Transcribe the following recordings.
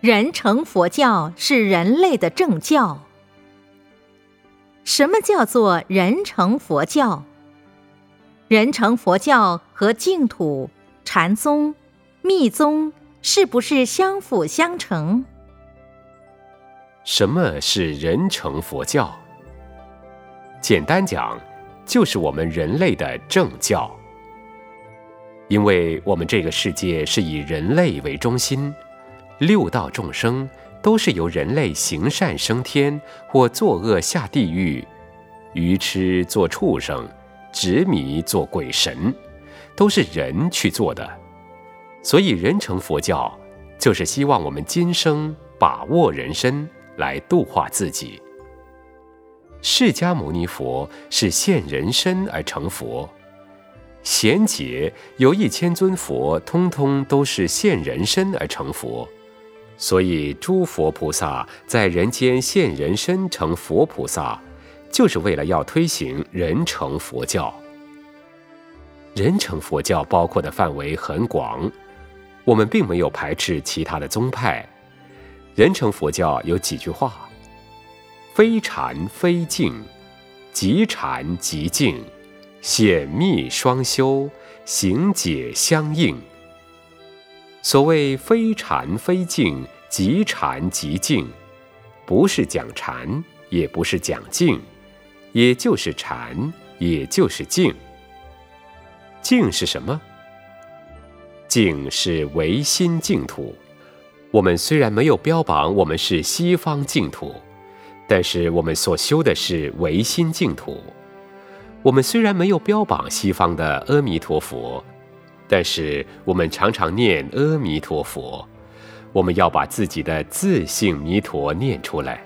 人成佛教是人类的正教。什么叫做人成佛教？人成佛教和净土、禅宗、密宗是不是相辅相成？什么是人成佛教？简单讲，就是我们人类的正教。因为我们这个世界是以人类为中心。六道众生都是由人类行善升天，或作恶下地狱，愚痴做畜生，执迷做鬼神，都是人去做的。所以人成佛教，就是希望我们今生把握人生，来度化自己。释迦牟尼佛是现人身而成佛，贤劫有一千尊佛，通通都是现人身而成佛。所以，诸佛菩萨在人间现人身成佛菩萨，就是为了要推行人成佛教。人成佛教包括的范围很广，我们并没有排斥其他的宗派。人成佛教有几句话：非禅非净，即禅即净，显密双修，行解相应。所谓非禅非净，即禅即净，不是讲禅，也不是讲净，也就是禅，也就是净。净是什么？净是唯心净土。我们虽然没有标榜我们是西方净土，但是我们所修的是唯心净土。我们虽然没有标榜西方的阿弥陀佛。但是我们常常念阿弥陀佛，我们要把自己的自性弥陀念出来，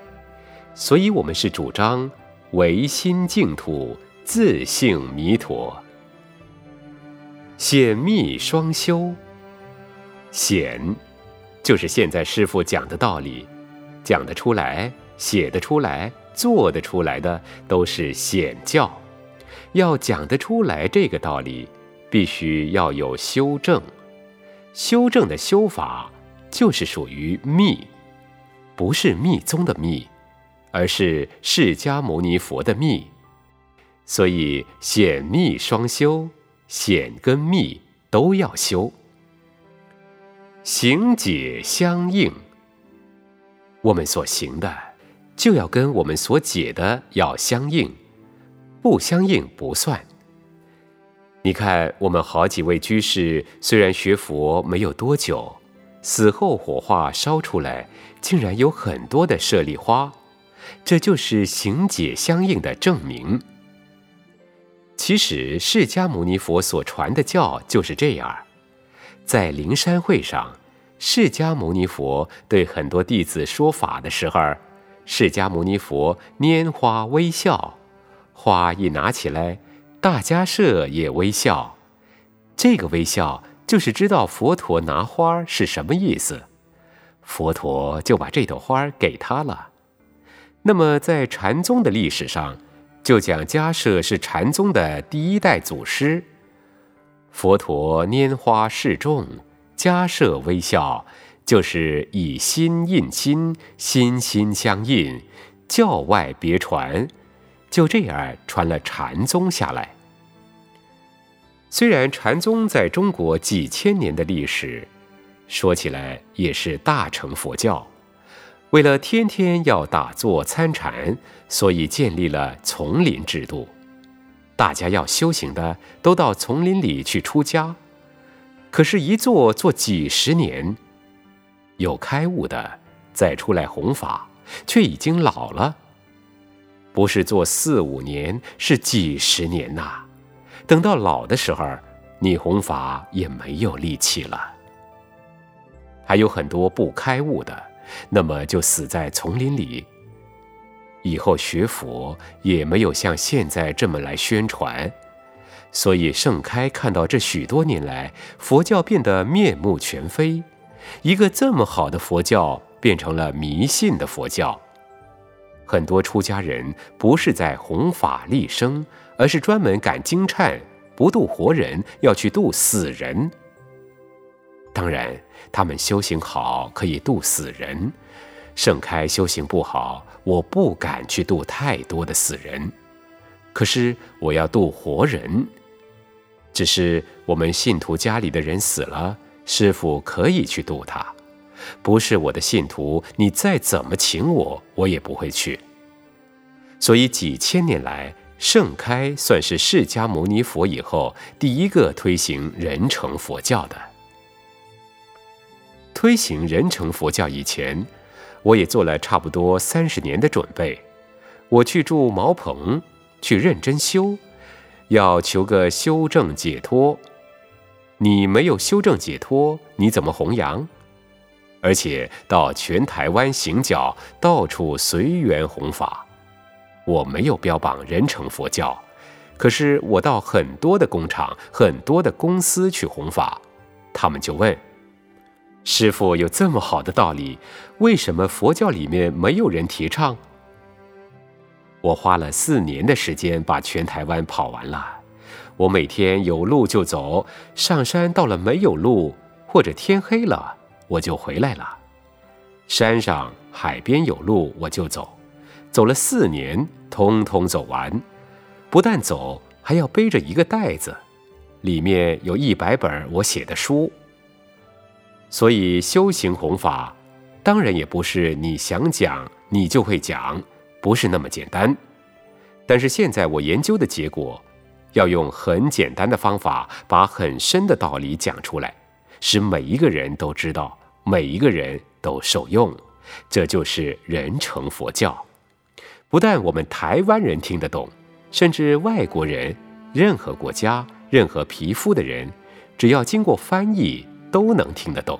所以我们是主张唯心净土，自性弥陀，显密双修。显，就是现在师父讲的道理，讲得出来，写得出来，做得出来的都是显教，要讲得出来这个道理。必须要有修正，修正的修法就是属于密，不是密宗的密，而是释迦牟尼佛的密。所以显密双修，显跟密都要修，行解相应。我们所行的就要跟我们所解的要相应，不相应不算。你看，我们好几位居士虽然学佛没有多久，死后火化烧出来，竟然有很多的舍利花，这就是行解相应的证明。其实，释迦牟尼佛所传的教就是这样。在灵山会上，释迦牟尼佛对很多弟子说法的时候，释迦牟尼佛拈花微笑，花一拿起来。大迦舍也微笑，这个微笑就是知道佛陀拿花是什么意思，佛陀就把这朵花给他了。那么在禅宗的历史上，就讲迦舍是禅宗的第一代祖师。佛陀拈花示众，迦舍微笑，就是以心印心，心心相印，教外别传，就这样传了禅宗下来。虽然禅宗在中国几千年的历史，说起来也是大乘佛教。为了天天要打坐参禅，所以建立了丛林制度。大家要修行的都到丛林里去出家。可是，一坐坐几十年，有开悟的再出来弘法，却已经老了。不是做四五年，是几十年呐。等到老的时候，你弘法也没有力气了。还有很多不开悟的，那么就死在丛林里。以后学佛也没有像现在这么来宣传，所以盛开看到这许多年来，佛教变得面目全非，一个这么好的佛教变成了迷信的佛教。很多出家人不是在弘法立生。而是专门赶经忏，不渡活人，要去渡死人。当然，他们修行好可以渡死人，盛开修行不好，我不敢去渡太多的死人。可是我要渡活人，只是我们信徒家里的人死了，师傅可以去渡他。不是我的信徒，你再怎么请我，我也不会去。所以几千年来，盛开算是释迦牟尼佛以后第一个推行人成佛教的。推行人成佛教以前，我也做了差不多三十年的准备。我去住茅棚，去认真修，要求个修正解脱。你没有修正解脱，你怎么弘扬？而且到全台湾行脚，到处随缘弘法。我没有标榜人成佛教，可是我到很多的工厂、很多的公司去弘法，他们就问：师傅有这么好的道理，为什么佛教里面没有人提倡？我花了四年的时间把全台湾跑完了。我每天有路就走，上山到了没有路或者天黑了。我就回来了。山上、海边有路，我就走。走了四年，通通走完。不但走，还要背着一个袋子，里面有一百本我写的书。所以修行弘法，当然也不是你想讲你就会讲，不是那么简单。但是现在我研究的结果，要用很简单的方法，把很深的道理讲出来。使每一个人都知道，每一个人都受用，这就是人成佛教。不但我们台湾人听得懂，甚至外国人、任何国家、任何皮肤的人，只要经过翻译，都能听得懂。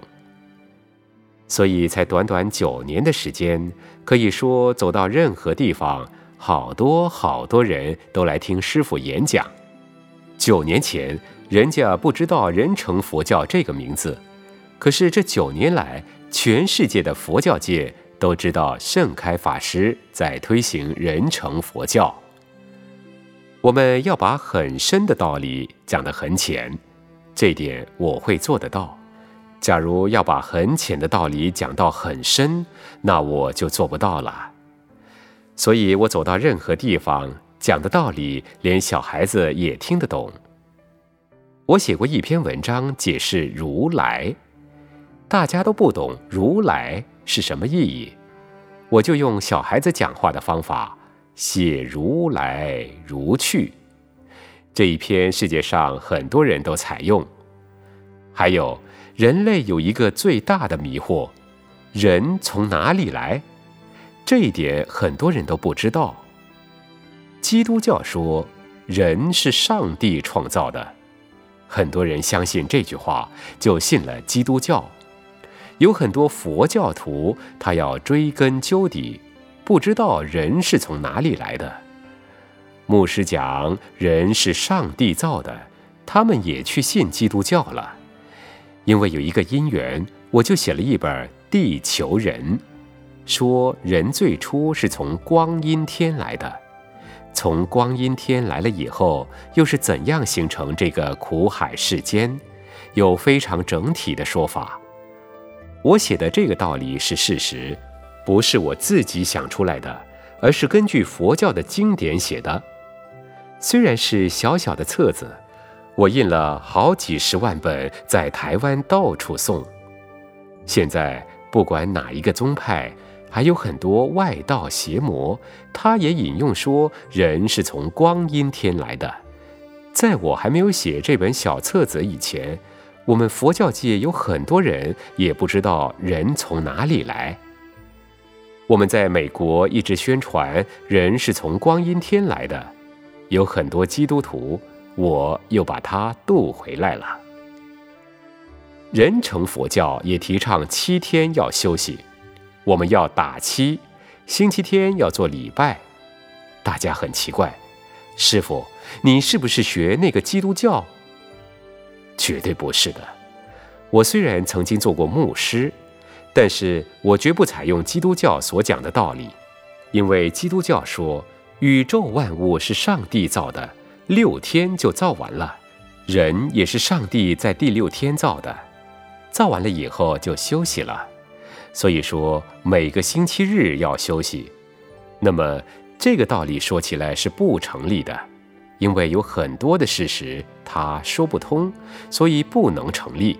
所以才短短九年的时间，可以说走到任何地方，好多好多人都来听师傅演讲。九年前。人家不知道人成佛教这个名字，可是这九年来，全世界的佛教界都知道盛开法师在推行人成佛教。我们要把很深的道理讲得很浅，这点我会做得到。假如要把很浅的道理讲到很深，那我就做不到了。所以我走到任何地方讲的道理，连小孩子也听得懂。我写过一篇文章解释如来，大家都不懂如来是什么意义，我就用小孩子讲话的方法写如来如去。这一篇世界上很多人都采用。还有人类有一个最大的迷惑：人从哪里来？这一点很多人都不知道。基督教说人是上帝创造的。很多人相信这句话，就信了基督教。有很多佛教徒，他要追根究底，不知道人是从哪里来的。牧师讲人是上帝造的，他们也去信基督教了。因为有一个因缘，我就写了一本《地球人》，说人最初是从光阴天来的。从光阴天来了以后，又是怎样形成这个苦海世间？有非常整体的说法。我写的这个道理是事实，不是我自己想出来的，而是根据佛教的经典写的。虽然是小小的册子，我印了好几十万本，在台湾到处送。现在不管哪一个宗派。还有很多外道邪魔，他也引用说人是从光阴天来的。在我还没有写这本小册子以前，我们佛教界有很多人也不知道人从哪里来。我们在美国一直宣传人是从光阴天来的，有很多基督徒，我又把他渡回来了。人成佛教也提倡七天要休息。我们要打七，星期天要做礼拜。大家很奇怪，师傅，你是不是学那个基督教？绝对不是的。我虽然曾经做过牧师，但是我绝不采用基督教所讲的道理，因为基督教说宇宙万物是上帝造的，六天就造完了，人也是上帝在第六天造的。造完了以后就休息了。所以说每个星期日要休息。那么这个道理说起来是不成立的，因为有很多的事实他说不通，所以不能成立。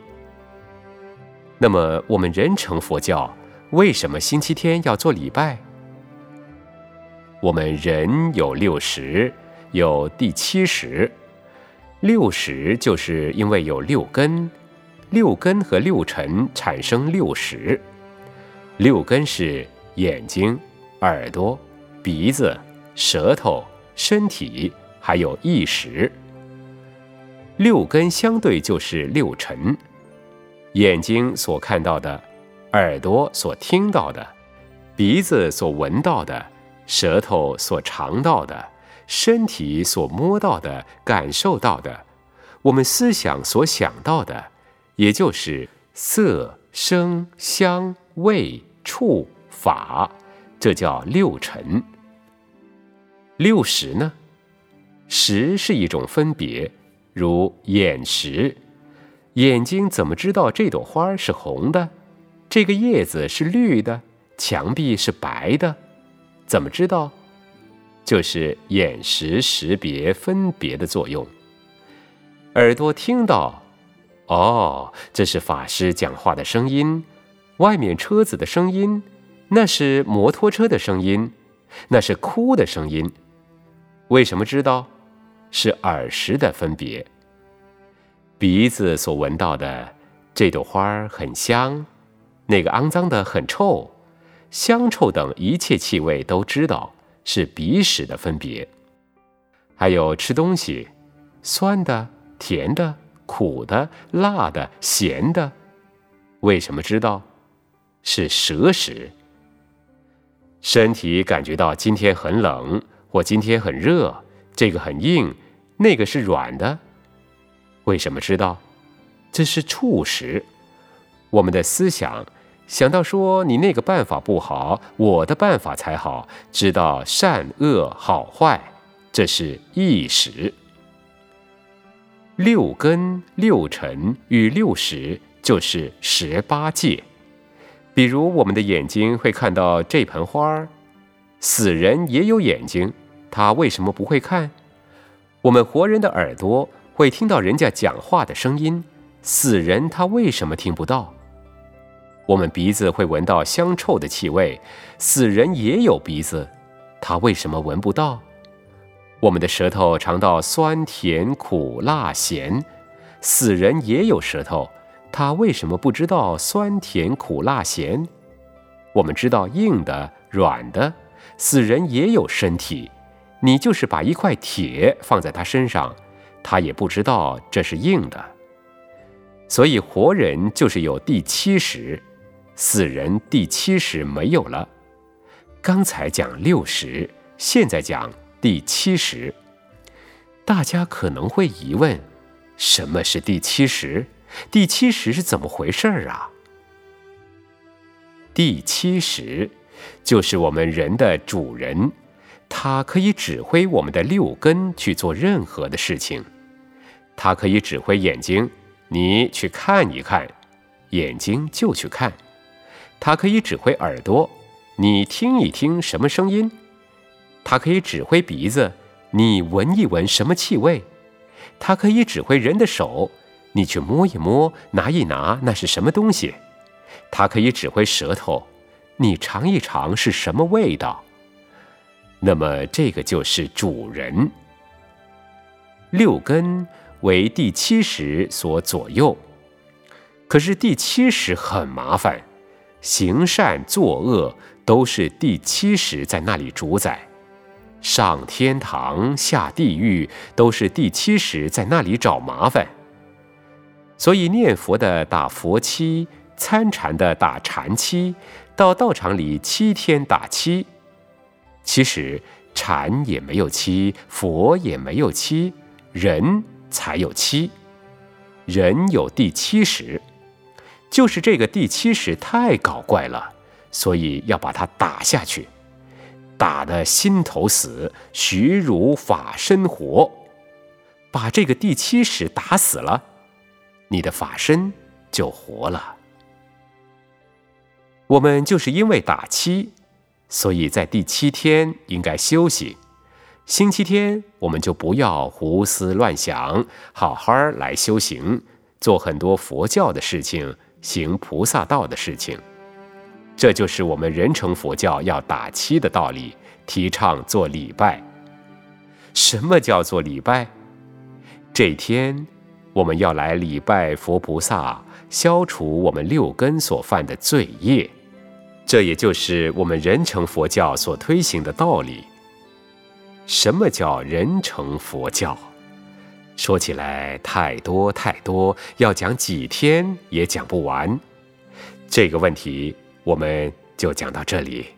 那么我们人成佛教为什么星期天要做礼拜？我们人有六十，有第七十。六十就是因为有六根，六根和六尘产生六十。六根是眼睛、耳朵、鼻子、舌头、身体，还有意识。六根相对就是六尘。眼睛所看到的，耳朵所听到的，鼻子所闻到的，舌头所尝到的，身体所摸到的、感受到的，我们思想所想到的，也就是色、声、香、味、触、法，这叫六尘。六识呢？识是一种分别，如眼识。眼睛怎么知道这朵花是红的，这个叶子是绿的，墙壁是白的？怎么知道？就是眼识识别分别的作用。耳朵听到，哦，这是法师讲话的声音，外面车子的声音，那是摩托车的声音，那是哭的声音。为什么知道？是耳识的分别。鼻子所闻到的，这朵花很香，那个肮脏的很臭，香臭等一切气味都知道，是鼻屎的分别。还有吃东西，酸的、甜的、苦的、辣的、咸的，为什么知道？是舌识。身体感觉到今天很冷或今天很热，这个很硬，那个是软的。为什么知道？这是触识。我们的思想想到说你那个办法不好，我的办法才好，知道善恶好坏，这是意识。六根、六尘与六识就是十八界。比如我们的眼睛会看到这盆花儿，死人也有眼睛，他为什么不会看？我们活人的耳朵。会听到人家讲话的声音，死人他为什么听不到？我们鼻子会闻到香臭的气味，死人也有鼻子，他为什么闻不到？我们的舌头尝到酸甜苦辣咸，死人也有舌头，他为什么不知道酸甜苦辣咸？我们知道硬的软的，死人也有身体，你就是把一块铁放在他身上。他也不知道这是硬的，所以活人就是有第七识，死人第七识没有了。刚才讲六识，现在讲第七识。大家可能会疑问：什么是第七识？第七识是怎么回事儿啊？第七识就是我们人的主人，他可以指挥我们的六根去做任何的事情。它可以指挥眼睛，你去看一看，眼睛就去看；它可以指挥耳朵，你听一听什么声音；它可以指挥鼻子，你闻一闻什么气味；它可以指挥人的手，你去摸一摸、拿一拿那是什么东西；它可以指挥舌头，你尝一尝是什么味道。那么这个就是主人，六根。为第七识所左右，可是第七识很麻烦，行善作恶都是第七识在那里主宰，上天堂下地狱都是第七识在那里找麻烦。所以念佛的打佛七，参禅的打禅七，到道场里七天打七。其实禅也没有七，佛也没有七，人。才有七，人有第七识，就是这个第七识太搞怪了，所以要把它打下去，打得心头死，徐如法身活，把这个第七识打死了，你的法身就活了。我们就是因为打七，所以在第七天应该休息。星期天我们就不要胡思乱想，好好来修行，做很多佛教的事情，行菩萨道的事情。这就是我们人成佛教要打七的道理，提倡做礼拜。什么叫做礼拜？这天我们要来礼拜佛菩萨，消除我们六根所犯的罪业。这也就是我们人成佛教所推行的道理。什么叫人成佛教？说起来太多太多，要讲几天也讲不完。这个问题我们就讲到这里。